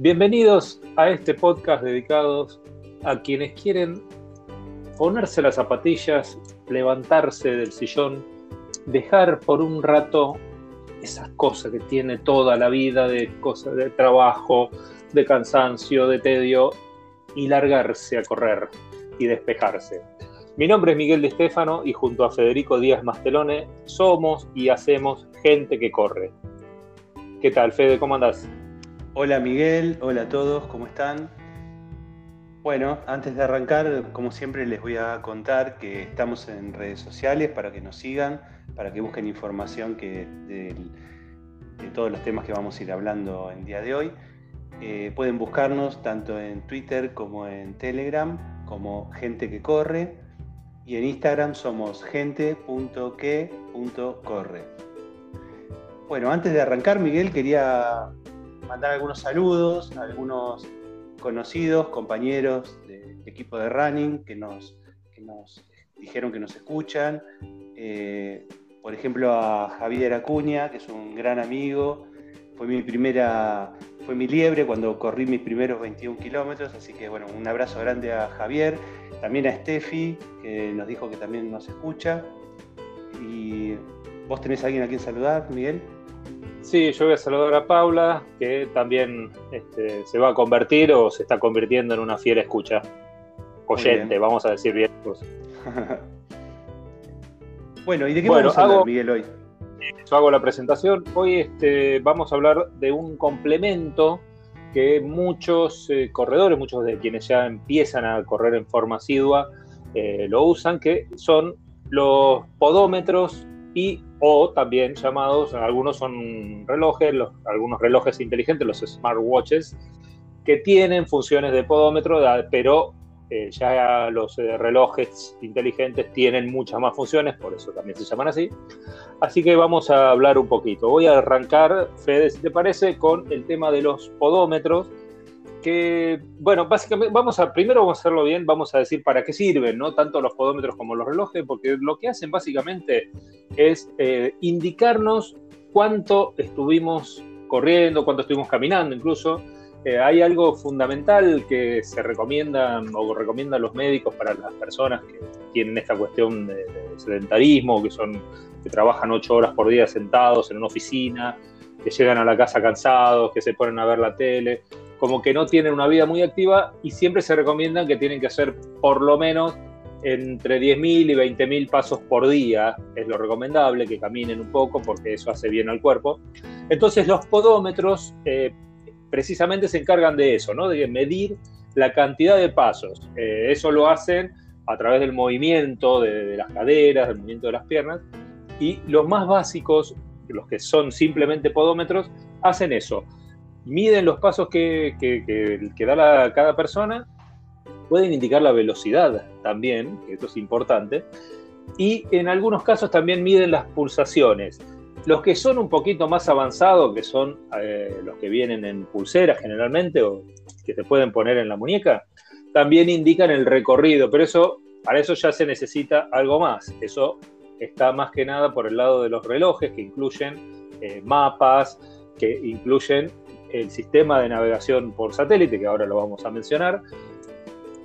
Bienvenidos a este podcast dedicados a quienes quieren ponerse las zapatillas, levantarse del sillón, dejar por un rato esas cosas que tiene toda la vida de cosas de trabajo, de cansancio, de tedio y largarse a correr y despejarse. Mi nombre es Miguel de Estefano y junto a Federico Díaz Mastelone somos y hacemos gente que corre. ¿Qué tal, Fede? ¿Cómo andás? Hola Miguel, hola a todos, ¿cómo están? Bueno, antes de arrancar, como siempre les voy a contar que estamos en redes sociales para que nos sigan, para que busquen información que de, todos los temas que vamos a ir hablando el día de hoy. Eh, pueden buscarnos tanto en Twitter como en Telegram como Gente que Corre y en Instagram somos gente.que.corre. Bueno, antes de arrancar, Miguel, quería mandar algunos saludos a algunos conocidos, compañeros del equipo de running que nos, nos dijeron que nos escuchan. Eh, por ejemplo, a Javier Acuña, que es un gran amigo. Fue mi primera, fue mi liebre cuando corrí mis primeros 21 kilómetros, así que bueno, un abrazo grande a Javier, también a Steffi, que nos dijo que también nos escucha. ¿Y vos tenés a alguien a quien saludar, Miguel? Sí, yo voy a saludar a Paula, que también este, se va a convertir o se está convirtiendo en una fiel escucha. Oyente, vamos a decir bien. bueno, ¿y de qué vamos a hablar, Miguel, hoy? Yo hago la presentación. Hoy este, vamos a hablar de un complemento que muchos eh, corredores, muchos de quienes ya empiezan a correr en forma asidua, eh, lo usan, que son los podómetros y o también llamados, algunos son relojes, algunos relojes inteligentes, los smartwatches, que tienen funciones de podómetro, pero eh, ya los eh, relojes inteligentes tienen muchas más funciones, por eso también se llaman así. Así que vamos a hablar un poquito. Voy a arrancar, Fede, si te parece, con el tema de los podómetros que, bueno, básicamente, vamos a, primero vamos a hacerlo bien, vamos a decir para qué sirven, ¿no? Tanto los podómetros como los relojes, porque lo que hacen básicamente es eh, indicarnos cuánto estuvimos corriendo, cuánto estuvimos caminando incluso. Eh, hay algo fundamental que se recomienda o recomiendan los médicos para las personas que tienen esta cuestión de, de sedentarismo, que son que trabajan ocho horas por día sentados en una oficina, que llegan a la casa cansados, que se ponen a ver la tele como que no tienen una vida muy activa y siempre se recomiendan que tienen que hacer por lo menos entre 10.000 y 20.000 pasos por día, es lo recomendable, que caminen un poco porque eso hace bien al cuerpo. Entonces los podómetros eh, precisamente se encargan de eso, ¿no? de medir la cantidad de pasos. Eh, eso lo hacen a través del movimiento de, de las caderas, del movimiento de las piernas, y los más básicos, los que son simplemente podómetros, hacen eso miden los pasos que, que, da cada persona, pueden indicar la velocidad también, esto es importante, y en algunos casos también miden las pulsaciones. Los que son un poquito más avanzados, que son eh, los que vienen en pulseras generalmente o que se pueden poner en la muñeca, también indican el recorrido, pero eso, para eso ya se necesita algo más. Eso está más que nada por el lado de los relojes, que incluyen eh, mapas, que incluyen el sistema de navegación por satélite, que ahora lo vamos a mencionar.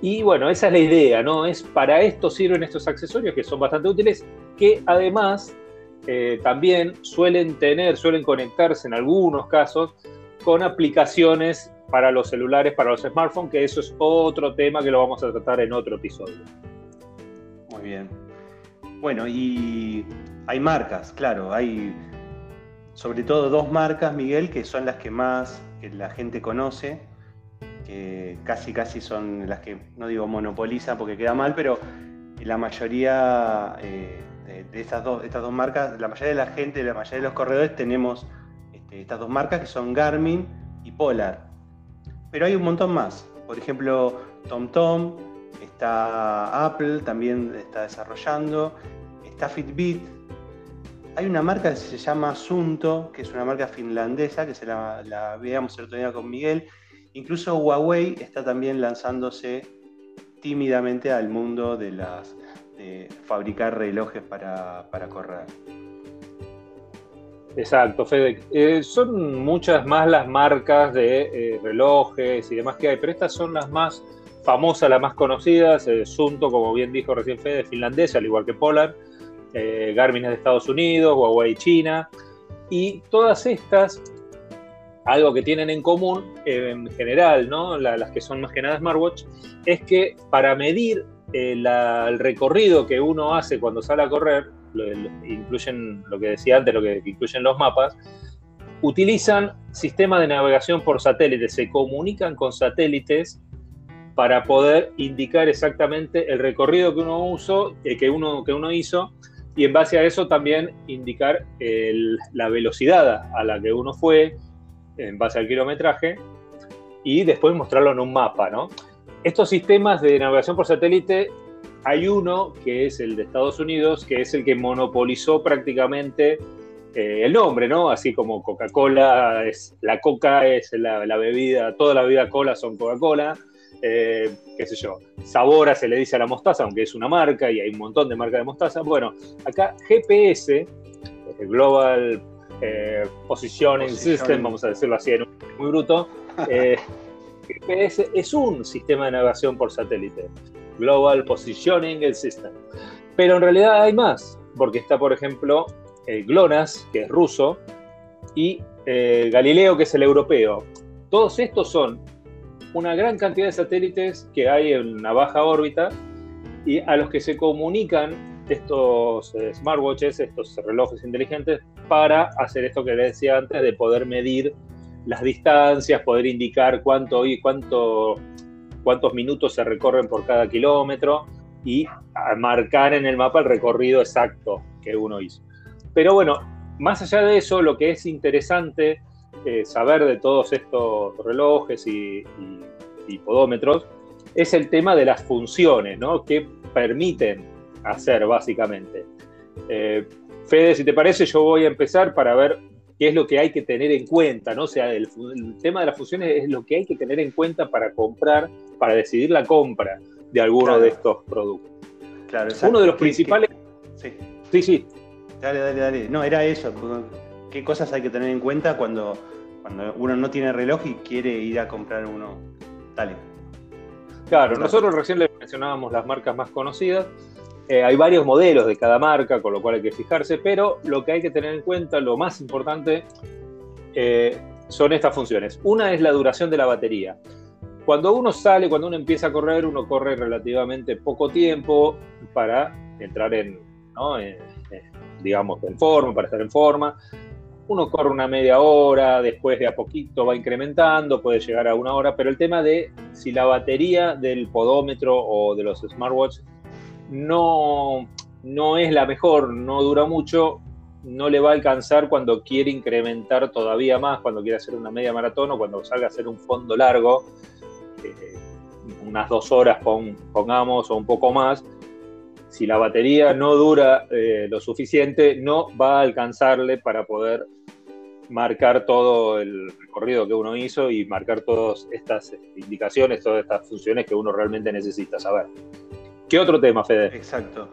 Y bueno, esa es la idea, ¿no? Es para esto sirven estos accesorios que son bastante útiles, que además eh, también suelen tener, suelen conectarse en algunos casos con aplicaciones para los celulares, para los smartphones, que eso es otro tema que lo vamos a tratar en otro episodio. Muy bien. Bueno, y hay marcas, claro, hay sobre todo dos marcas, Miguel, que son las que más la gente conoce, que casi casi son las que, no digo monopolizan porque queda mal, pero la mayoría eh, de, estas, dos, estas dos marcas, la mayoría de la gente, la mayoría de los corredores tenemos este, estas dos marcas que son Garmin y Polar. Pero hay un montón más. Por ejemplo, TomTom, está Apple, también está desarrollando, está Fitbit, hay una marca que se llama Sunto, que es una marca finlandesa, que se la, veíamos el otro día con Miguel. Incluso Huawei está también lanzándose tímidamente al mundo de las fabricar relojes para, correr. Exacto, Fede. Eh, son muchas más las marcas de eh, relojes y demás que hay, pero estas son las más famosas, las más conocidas. Eh, Sunto, como bien dijo recién Fede, finlandesa, al igual que Polar. Garmin es de Estados Unidos, Huawei China. Y todas estas, algo que tienen en común en general, ¿no? las que son más que nada smartwatch, es que para medir el recorrido que uno hace cuando sale a correr, incluyen lo que decía antes, lo que incluyen los mapas, utilizan sistemas de navegación por satélite, se comunican con satélites para poder indicar exactamente el recorrido que uno, usó, eh, que uno, que uno hizo y en base a eso también indicar la velocidad a la que uno fue en base al kilometraje y después mostrarlo en un mapa, ¿no? Estos sistemas de navegación por satélite hay uno que es el de Estados Unidos, que es el que monopolizó prácticamente eh, el nombre, ¿no? Así como Coca-Cola es la coca, es la, bebida, toda la bebida cola son Coca-Cola, eh, qué sé yo, Sabora se le dice a la mostaza, aunque es una marca y hay un montón de marcas de mostaza. Bueno, acá GPS, el Global eh, Positioning, System, vamos a decirlo así en un muy bruto, GPS es un sistema de navegación por satélite. Global Positioning System. Pero en realidad hay más, porque está, por ejemplo, GLONASS, que es ruso, y eh, Galileo, que es el europeo. Todos estos son una gran cantidad de satélites que hay en una baja órbita y a los que se comunican estos eh, smartwatches, estos relojes inteligentes, para hacer esto que les decía antes, de poder medir las distancias, poder indicar cuánto, y cuánto cuántos minutos se recorren por cada kilómetro y marcar en el mapa el recorrido exacto que uno hizo. Pero bueno, más allá de eso, lo que es interesante eh, saber de todos estos relojes y, podómetros es el tema de las funciones, ¿no? Que permiten hacer básicamente. Eh, Fede, si te parece, yo voy a empezar para ver qué es lo que hay que tener en cuenta, ¿no? O sea, el, tema de las funciones es lo que hay que tener en cuenta para comprar, para decidir la compra de alguno de estos productos. Claro, Uno de los principales. sí. sí, sí. Dale, dale, dale. No, era eso. ¿Qué cosas hay que tener en cuenta cuando, cuando uno no tiene reloj y quiere ir a comprar uno? Dale. Claro, nosotros recién le mencionábamos las marcas más conocidas. Eh, hay varios modelos de cada marca, con lo cual hay que fijarse, pero lo que hay que tener en cuenta, lo más importante, eh, son estas funciones. Una es la duración de la batería. Cuando uno sale, cuando uno empieza a correr, uno corre relativamente poco tiempo para entrar en, digamos, en forma, para estar en forma. Uno corre una media hora, después de a poquito va incrementando, puede llegar a una hora, pero el tema de si la batería del podómetro o de los smartwatches no, no es la mejor, no dura mucho, no le va a alcanzar cuando quiere incrementar todavía más, cuando quiere hacer una media maratón o cuando salga a hacer un fondo largo, eh, unas dos horas pongamos o un poco más. Si la batería no dura eh, lo suficiente, no va a alcanzarle para poder marcar todo el recorrido que uno hizo y marcar todas estas indicaciones, todas estas funciones que uno realmente necesita saber. ¿Qué otro tema, Fede? Exacto.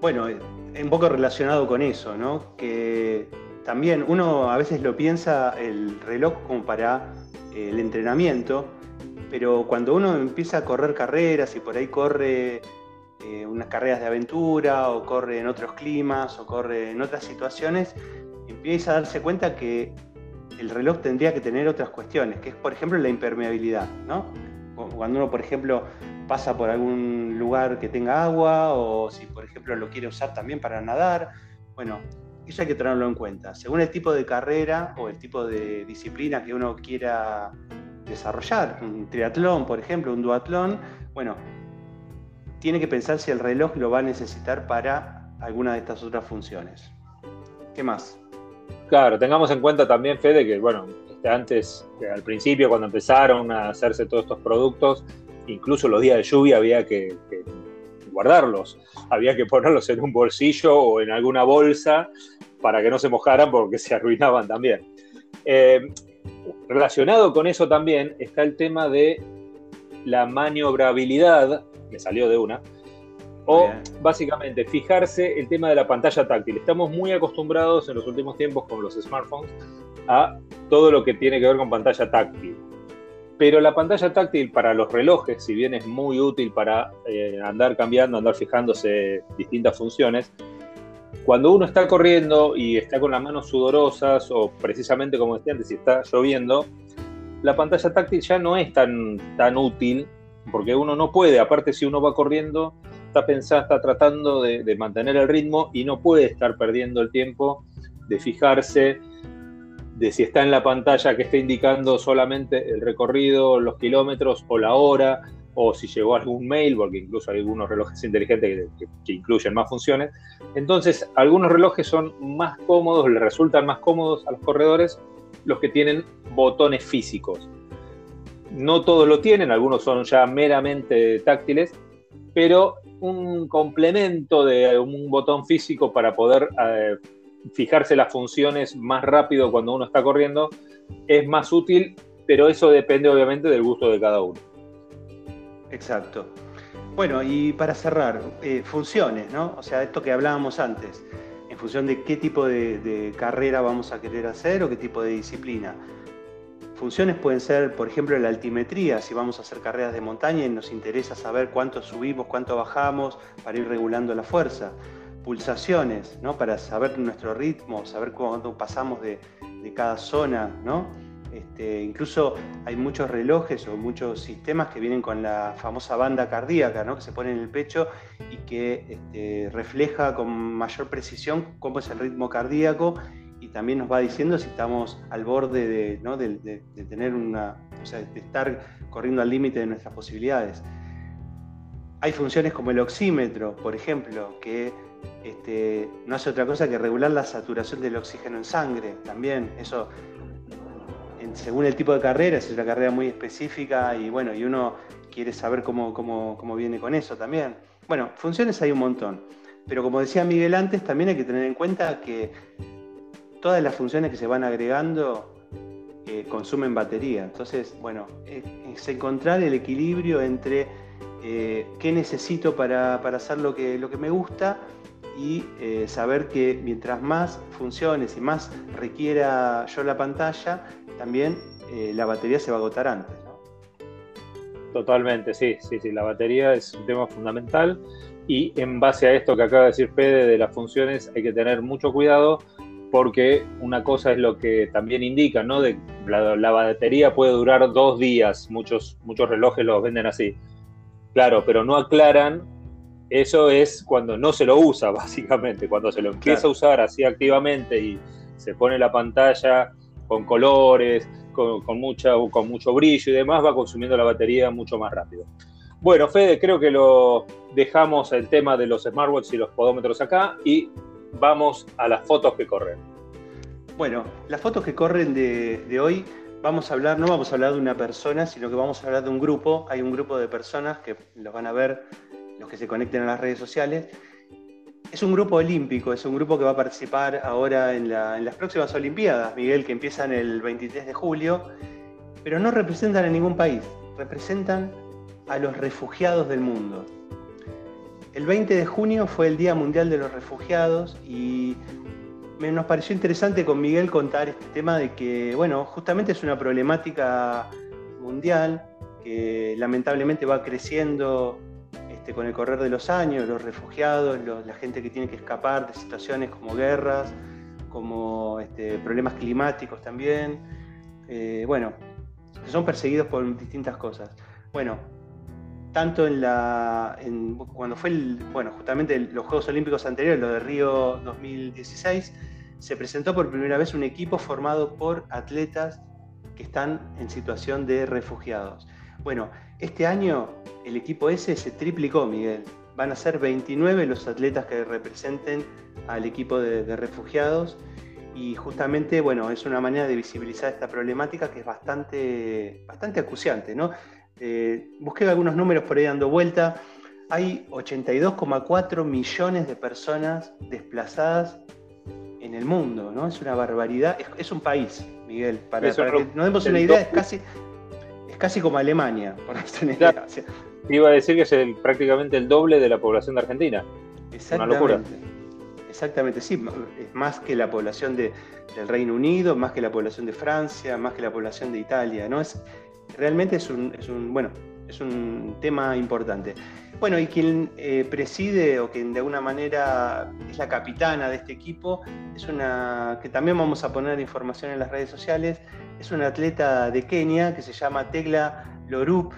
Bueno, un poco relacionado con eso, ¿no? Que también uno a veces lo piensa el reloj como para el entrenamiento, pero cuando uno empieza a correr carreras y por ahí corre eh, unas carreras de aventura o corre en otros climas o corre en otras situaciones, empieza a darse cuenta que el reloj tendría que tener otras cuestiones, que es por ejemplo la impermeabilidad, ¿no? Cuando uno, por ejemplo, pasa por algún lugar que tenga agua o si por ejemplo lo quiere usar también para nadar. Bueno, eso hay que tenerlo en cuenta. Según el tipo de carrera o el tipo de disciplina que uno quiera desarrollar, un triatlón por ejemplo, un duatlón, bueno, tiene que pensar si el reloj lo va a necesitar para alguna de estas otras funciones. ¿Qué más? Claro, tengamos en cuenta también, Fede, que bueno, este, antes, al principio, cuando empezaron a hacerse todos estos productos, incluso los días de lluvia había que, guardarlos, había que ponerlos en un bolsillo o en alguna bolsa para que no se mojaran porque se arruinaban también. Eh, relacionado con eso también está el tema de la maniobrabilidad, me salió de una, O básicamente fijarse el tema de la pantalla táctil. Estamos muy acostumbrados en los últimos tiempos con los smartphones a todo lo que tiene que ver con pantalla táctil. Pero la pantalla táctil para los relojes, si bien es muy útil para eh, andar cambiando, andar fijándose distintas funciones, cuando uno está corriendo y está con las manos sudorosas o precisamente como decía antes, si está lloviendo, la pantalla táctil ya no es tan, tan útil porque uno no puede, aparte si uno va corriendo, está pensando, está tratando de, mantener el ritmo y no puede estar perdiendo el tiempo de fijarse de si está en la pantalla que está indicando solamente el recorrido, los kilómetros o la hora, o si llegó algún mail, porque incluso hay algunos relojes inteligentes que, incluyen más funciones. Entonces, algunos relojes son más cómodos, le resultan más cómodos a los corredores los que tienen botones físicos. No todos lo tienen, algunos son ya meramente táctiles, pero un complemento de un botón físico para poder eh, fijarse las funciones más rápido cuando uno está corriendo es más útil, pero eso depende obviamente del gusto de cada uno. Exacto. Bueno, y para cerrar, eh, funciones, ¿no? O sea, esto que hablábamos antes, en función de qué tipo de carrera vamos a querer hacer o qué tipo de disciplina. Funciones pueden ser, por ejemplo, la altimetría, si vamos a hacer carreras de montaña y nos interesa saber cuánto subimos, cuánto bajamos, para ir regulando la fuerza. Pulsaciones, ¿no? para saber nuestro ritmo, saber cuánto pasamos de, cada zona. ¿no? Este, incluso hay muchos relojes o muchos sistemas que vienen con la famosa banda cardíaca, ¿no? que se pone en el pecho y que este, refleja con mayor precisión cómo es el ritmo cardíaco también nos va diciendo si estamos al borde de, tener una, o sea, de estar corriendo al límite de nuestras posibilidades. Hay funciones como el oxímetro, por ejemplo, que este, no hace otra cosa que regular la saturación del oxígeno en sangre. También eso, según el tipo de carrera, es una carrera muy específica y bueno, y uno quiere saber cómo, cómo viene con eso también. Bueno, funciones hay un montón. Pero como decía Miguel antes, también hay que tener en cuenta que todas las funciones que se van agregando eh, consumen batería. Entonces, bueno, es, encontrar el equilibrio entre eh, qué necesito para, hacer lo que, lo que me gusta y eh, saber que mientras más funciones y más requiera yo la pantalla, también la batería se va a agotar antes. Totalmente, sí, sí, sí, la batería es un tema fundamental y en base a esto que acaba de decir Fede de las funciones hay que tener mucho cuidado porque una cosa es lo que también indica, ¿no? De la, batería puede durar dos días, muchos, muchos relojes los venden así. Claro, pero no aclaran, eso es cuando no se lo usa, básicamente, cuando se lo empieza a usar así activamente y se pone la pantalla con colores, con, con, mucha, con mucho brillo y demás, va consumiendo la batería mucho más rápido. Bueno, Fede, creo que lo dejamos el tema de los smartwatches y los podómetros acá y vamos a las fotos que corren. Bueno, las fotos que corren de, hoy, vamos a hablar, no vamos a hablar de una persona, sino que vamos a hablar de un grupo. Hay un grupo de personas que los van a ver los que se conecten a las redes sociales. Es un grupo olímpico, es un grupo que va a participar ahora en, en las próximas Olimpiadas, Miguel, que empiezan el 23 de julio, pero no representan a ningún país, representan a los refugiados del mundo. El 20 de junio fue el Día Mundial de los Refugiados y nos pareció interesante con Miguel contar este tema de que, bueno, justamente es una problemática mundial que lamentablemente va creciendo este, con el correr de los años, los refugiados, la gente que tiene que escapar de situaciones como guerras, como este, problemas climáticos también, eh, bueno, son perseguidos por distintas cosas. Bueno, tanto en la cuando fue el, bueno, justamente los Juegos Olímpicos anteriores, lo de Río 2016, se presentó por primera vez un equipo formado por atletas que están en situación de refugiados. Bueno, este año el equipo ese se triplicó, Miguel. Van a ser 29 los atletas que representen al equipo de, de refugiados y justamente, bueno, es una manera de visibilizar esta problemática que es bastante, bastante acuciante, ¿no? Eh, busqué algunos números por ahí dando vuelta. Hay 82,4 millones de personas desplazadas en el mundo, ¿no? Es una barbaridad. Es, un país, Miguel. Para, que nos demos una idea, es casi, es casi como Alemania, por una idea. iba a decir que es prácticamente el doble de la población de Argentina. Exactamente. Una locura. Exactamente, sí, es más que la población de, del Reino Unido, más que la población de Francia, más que la población de Italia, ¿no? Es, realmente es un, es un bueno, es un tema importante. Bueno, y quien eh, preside o quien de alguna manera es la capitana de este equipo, es una que también vamos a poner información en las redes sociales, es una atleta de Kenia que se llama Tegla Lorup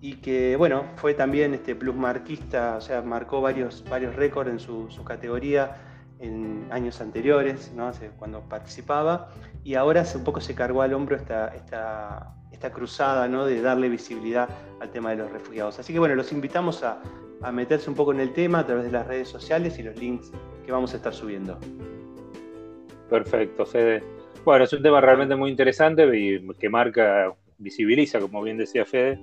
y que, bueno, fue también este plusmarquista, o sea, marcó varios, varios récords en su, categoría en años anteriores, cuando participaba, y ahora un poco se cargó al hombro esta, esta, esta cruzada ¿no? de darle visibilidad al tema de los refugiados. Así que bueno, los invitamos a, a meterse un poco en el tema a través de las redes sociales y los links que vamos a estar subiendo. Perfecto, Fede. Bueno, es un tema realmente muy interesante y que marca, visibiliza, como bien decía Fede,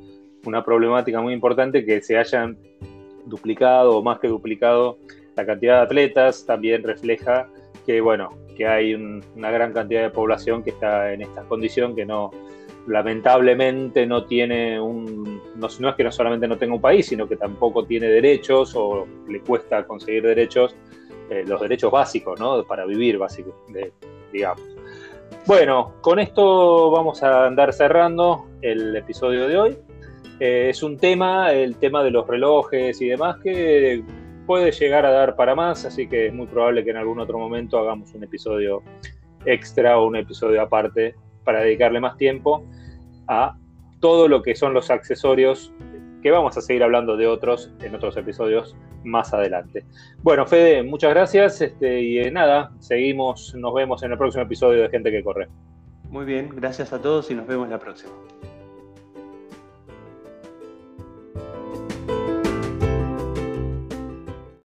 una problemática muy importante que se hayan duplicado o más que duplicado la cantidad de atletas, también refleja que, bueno, que hay una gran cantidad de población que está en esta condición, que no, lamentablemente no tiene un, no, es que no solamente no tenga un país, sino que tampoco tiene derechos o le cuesta conseguir derechos, eh, los derechos básicos, ¿no? Para vivir, básicos, digamos. Bueno, con esto vamos a andar cerrando el episodio de hoy. Eh, es un tema, el tema de los relojes y demás, que puede llegar a dar para más, así que es muy probable que en algún otro momento hagamos un episodio extra o un episodio aparte para dedicarle más tiempo a todo lo que son los accesorios, que vamos a seguir hablando de otros en otros episodios más adelante. Bueno, Fede, muchas gracias este, y eh, nada, seguimos, nos vemos en el próximo episodio de Gente que Corre. Muy bien, gracias a todos y nos vemos la próxima.